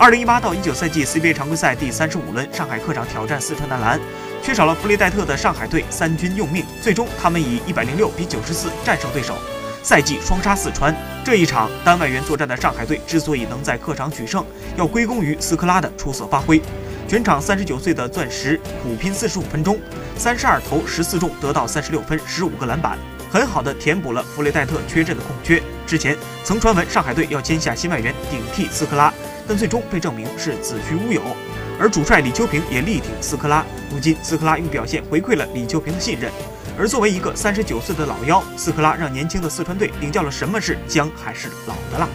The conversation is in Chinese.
二零一八到一九赛季 CBA 常规赛第三十五轮，上海客场挑战四川男篮，缺少了弗雷戴特的上海队三军用命，最终他们以一百零六比九十四战胜对手，赛季双杀四川。这一场单外援作战的上海队之所以能在客场取胜，要归功于斯科拉的出色发挥。全场三十九岁的钻石苦拼四十五分钟，三十二投十四中，得到三十六分，十五个篮板。很好的填补了弗雷戴特缺阵的空缺。之前曾传闻上海队要签下新外援顶替斯科拉，但最终被证明是子虚乌有。而主帅李秋平也力挺斯科拉。如今斯科拉用表现回馈了李秋平的信任。而作为一个三十九岁的老妖，斯科拉让年轻的四川队领教了什么是姜还是老的辣。